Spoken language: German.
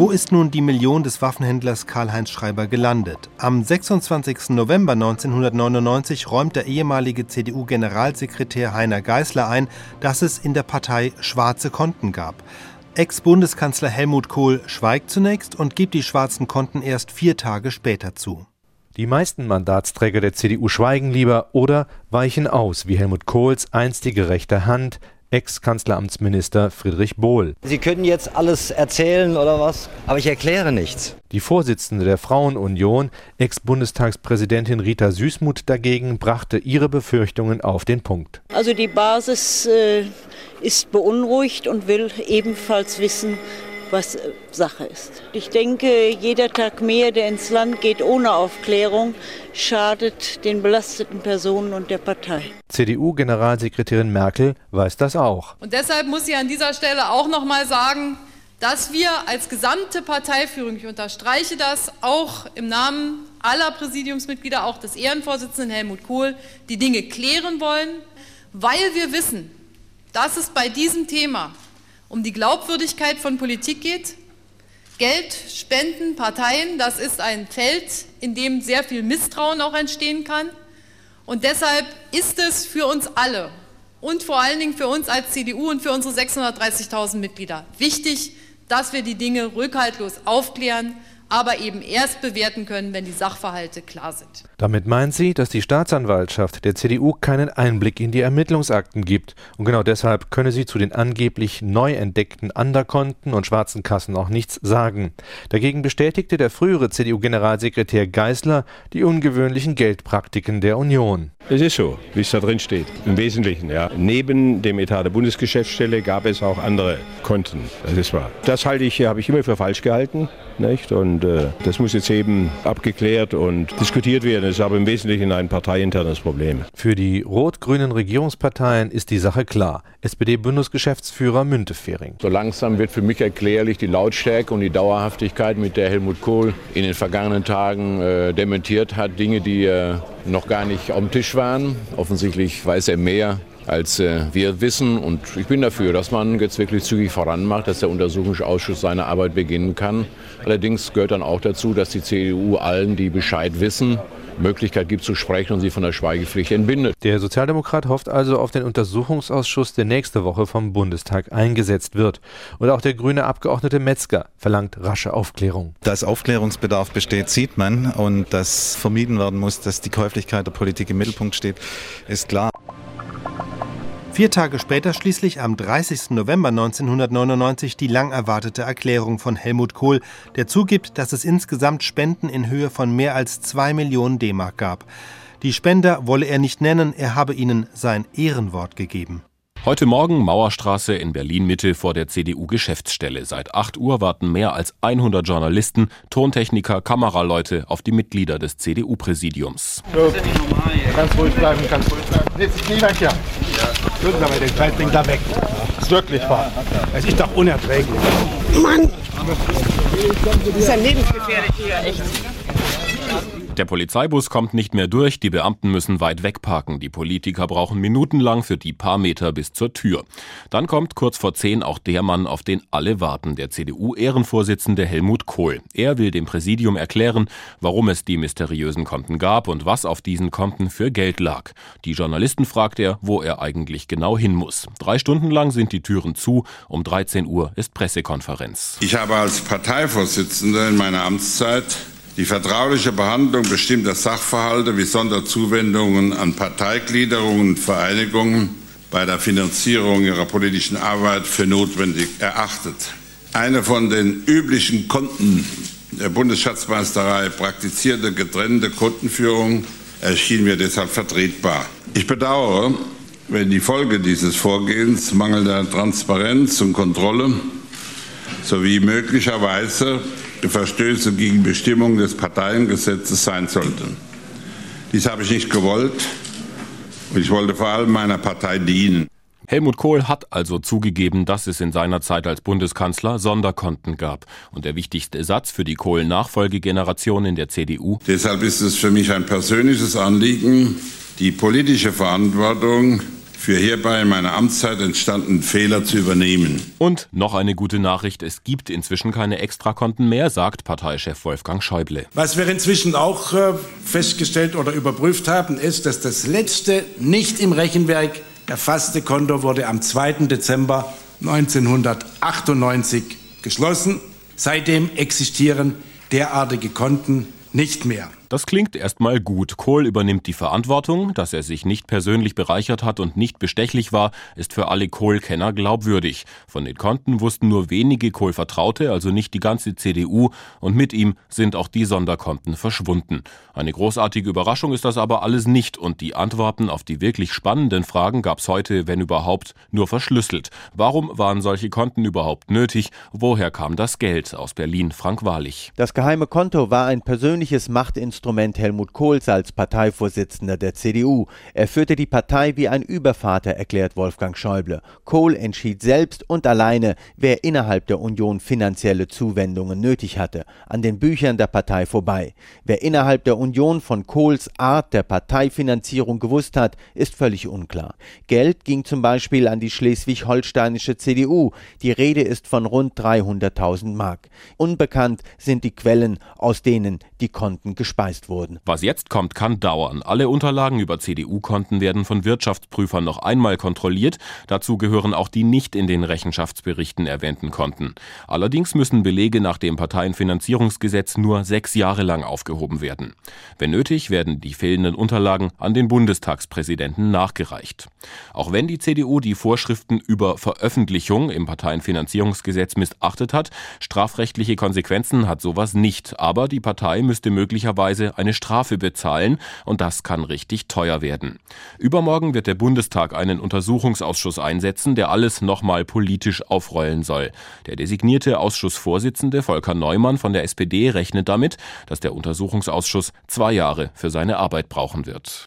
Wo ist nun die Million des Waffenhändlers Karl-Heinz Schreiber gelandet? Am 26. November 1999 räumt der ehemalige CDU-Generalsekretär Heiner Geißler ein, dass es in der Partei schwarze Konten gab. Ex-Bundeskanzler Helmut Kohl schweigt zunächst und gibt die schwarzen Konten erst vier Tage später zu. Die meisten Mandatsträger der CDU schweigen lieber oder weichen aus, wie Helmut Kohls einstige rechte Hand, Ex-Kanzleramtsminister Friedrich Bohl. Sie können jetzt alles erzählen oder was, aber ich erkläre nichts. Die Vorsitzende der Frauenunion, Ex-Bundestagspräsidentin Rita Süßmuth dagegen, brachte ihre Befürchtungen auf den Punkt. Also die Basis äh, ist beunruhigt und will ebenfalls wissen, was äh, Sache ist. Ich denke, jeder Tag mehr, der ins Land geht ohne Aufklärung, schadet den belasteten Personen und der Partei. CDU-Generalsekretärin Merkel weiß das auch. Und deshalb muss sie an dieser Stelle auch noch mal sagen, dass wir als gesamte Parteiführung, ich unterstreiche das auch im Namen aller Präsidiumsmitglieder, auch des Ehrenvorsitzenden Helmut Kohl, die Dinge klären wollen, weil wir wissen, dass es bei diesem Thema um die Glaubwürdigkeit von Politik geht. Geld, Spenden, Parteien, das ist ein Feld, in dem sehr viel Misstrauen auch entstehen kann. Und deshalb ist es für uns alle und vor allen Dingen für uns als CDU und für unsere 630.000 Mitglieder wichtig, dass wir die Dinge rückhaltlos aufklären aber eben erst bewerten können, wenn die Sachverhalte klar sind. Damit meint sie, dass die Staatsanwaltschaft der CDU keinen Einblick in die Ermittlungsakten gibt und genau deshalb könne sie zu den angeblich neu entdeckten Underkonten und schwarzen Kassen auch nichts sagen. Dagegen bestätigte der frühere CDU-Generalsekretär Geisler die ungewöhnlichen Geldpraktiken der Union. Es ist so, wie es da drin steht. Im Wesentlichen, ja. Neben dem Etat der Bundesgeschäftsstelle gab es auch andere Konten. Das ist wahr. Das halte ich, habe ich immer für falsch gehalten. Nicht? Und äh, das muss jetzt eben abgeklärt und diskutiert werden. Das ist aber im Wesentlichen ein parteiinternes Problem. Für die rot-grünen Regierungsparteien ist die Sache klar. SPD-Bundesgeschäftsführer Müntefering. So langsam wird für mich erklärlich die Lautstärke und die Dauerhaftigkeit, mit der Helmut Kohl in den vergangenen Tagen äh, dementiert hat. Dinge, die äh, noch gar nicht auf dem Tisch waren. Offensichtlich weiß er mehr als äh, wir wissen. Und ich bin dafür, dass man jetzt wirklich zügig voranmacht, dass der Untersuchungsausschuss seine Arbeit beginnen kann. Allerdings gehört dann auch dazu, dass die CDU allen, die Bescheid wissen, Möglichkeit gibt zu sprechen und sie von der Schweigepflicht entbindet. Der Sozialdemokrat hofft also auf den Untersuchungsausschuss, der nächste Woche vom Bundestag eingesetzt wird. Und auch der grüne Abgeordnete Metzger verlangt rasche Aufklärung. Dass Aufklärungsbedarf besteht, sieht man. Und dass vermieden werden muss, dass die Käuflichkeit der Politik im Mittelpunkt steht, ist klar. Vier Tage später schließlich am 30. November 1999 die lang erwartete Erklärung von Helmut Kohl, der zugibt, dass es insgesamt Spenden in Höhe von mehr als zwei Millionen D-Mark gab. Die Spender wolle er nicht nennen, er habe ihnen sein Ehrenwort gegeben. Heute Morgen Mauerstraße in Berlin-Mitte vor der CDU-Geschäftsstelle. Seit 8 Uhr warten mehr als 100 Journalisten, Tontechniker, Kameraleute auf die Mitglieder des CDU-Präsidiums. So, ganz ruhig bleiben, ganz ruhig bleiben. Jetzt nie weg hier. Würden Sie aber den Scheißding da weg. Das ist wirklich wahr. Es ist doch unerträglich. Mann! Das ist ja lebensgefährlich hier, echt. Der Polizeibus kommt nicht mehr durch, die Beamten müssen weit weg parken. Die Politiker brauchen minutenlang für die paar Meter bis zur Tür. Dann kommt kurz vor zehn auch der Mann, auf den alle warten, der CDU-Ehrenvorsitzende Helmut Kohl. Er will dem Präsidium erklären, warum es die mysteriösen Konten gab und was auf diesen Konten für Geld lag. Die Journalisten fragt er, wo er eigentlich genau hin muss. Drei Stunden lang sind die Türen zu, um 13 Uhr ist Pressekonferenz. Ich habe als Parteivorsitzender in meiner Amtszeit die vertrauliche Behandlung bestimmter Sachverhalte wie Sonderzuwendungen an Parteigliederungen und Vereinigungen bei der Finanzierung ihrer politischen Arbeit für notwendig erachtet. Eine von den üblichen Konten der Bundesschatzmeisterei praktizierte getrennte Kontenführung erschien mir deshalb vertretbar. Ich bedauere, wenn die Folge dieses Vorgehens mangelnder Transparenz und Kontrolle sowie möglicherweise Verstöße gegen Bestimmungen des Parteiengesetzes sein sollten. Dies habe ich nicht gewollt und ich wollte vor allem meiner Partei dienen. Helmut Kohl hat also zugegeben, dass es in seiner Zeit als Bundeskanzler Sonderkonten gab. Und der wichtigste Satz für die Kohl-Nachfolgegeneration in der CDU. Deshalb ist es für mich ein persönliches Anliegen, die politische Verantwortung für hierbei in meiner Amtszeit entstandenen Fehler zu übernehmen. Und noch eine gute Nachricht, es gibt inzwischen keine Extrakonten mehr, sagt Parteichef Wolfgang Schäuble. Was wir inzwischen auch äh, festgestellt oder überprüft haben, ist, dass das letzte nicht im Rechenwerk erfasste Konto wurde am 2. Dezember 1998 geschlossen. Seitdem existieren derartige Konten nicht mehr. Das klingt erstmal gut. Kohl übernimmt die Verantwortung. Dass er sich nicht persönlich bereichert hat und nicht bestechlich war, ist für alle Kohl-Kenner glaubwürdig. Von den Konten wussten nur wenige Kohl-Vertraute, also nicht die ganze CDU, und mit ihm sind auch die Sonderkonten verschwunden. Eine großartige Überraschung ist das aber alles nicht und die Antworten auf die wirklich spannenden Fragen gab's heute, wenn überhaupt, nur verschlüsselt. Warum waren solche Konten überhaupt nötig? Woher kam das Geld? Aus Berlin Frank Wahrlich. Das geheime Konto war ein persönliches Machtinstrument Instrument Helmut Kohls als Parteivorsitzender der CDU. Er führte die Partei wie ein Übervater, erklärt Wolfgang Schäuble. Kohl entschied selbst und alleine, wer innerhalb der Union finanzielle Zuwendungen nötig hatte, an den Büchern der Partei vorbei. Wer innerhalb der Union von Kohls Art der Parteifinanzierung gewusst hat, ist völlig unklar. Geld ging zum Beispiel an die schleswig-holsteinische CDU. Die Rede ist von rund 300.000 Mark. Unbekannt sind die Quellen, aus denen die Konten gespeist wurden. Was jetzt kommt, kann dauern. Alle Unterlagen über CDU-Konten werden von Wirtschaftsprüfern noch einmal kontrolliert. Dazu gehören auch die nicht in den Rechenschaftsberichten erwähnten Konten. Allerdings müssen Belege nach dem Parteienfinanzierungsgesetz nur sechs Jahre lang aufgehoben werden. Wenn nötig, werden die fehlenden Unterlagen an den Bundestagspräsidenten nachgereicht. Auch wenn die CDU die Vorschriften über Veröffentlichung im Parteienfinanzierungsgesetz missachtet hat, strafrechtliche Konsequenzen hat sowas nicht. Aber die Partei müsste möglicherweise möglicherweise eine Strafe bezahlen und das kann richtig teuer werden. Übermorgen wird der Bundestag einen Untersuchungsausschuss einsetzen, der alles nochmal politisch aufrollen soll. Der designierte Ausschussvorsitzende Volker Neumann von der SPD rechnet damit, dass der Untersuchungsausschuss zwei Jahre für seine Arbeit brauchen wird.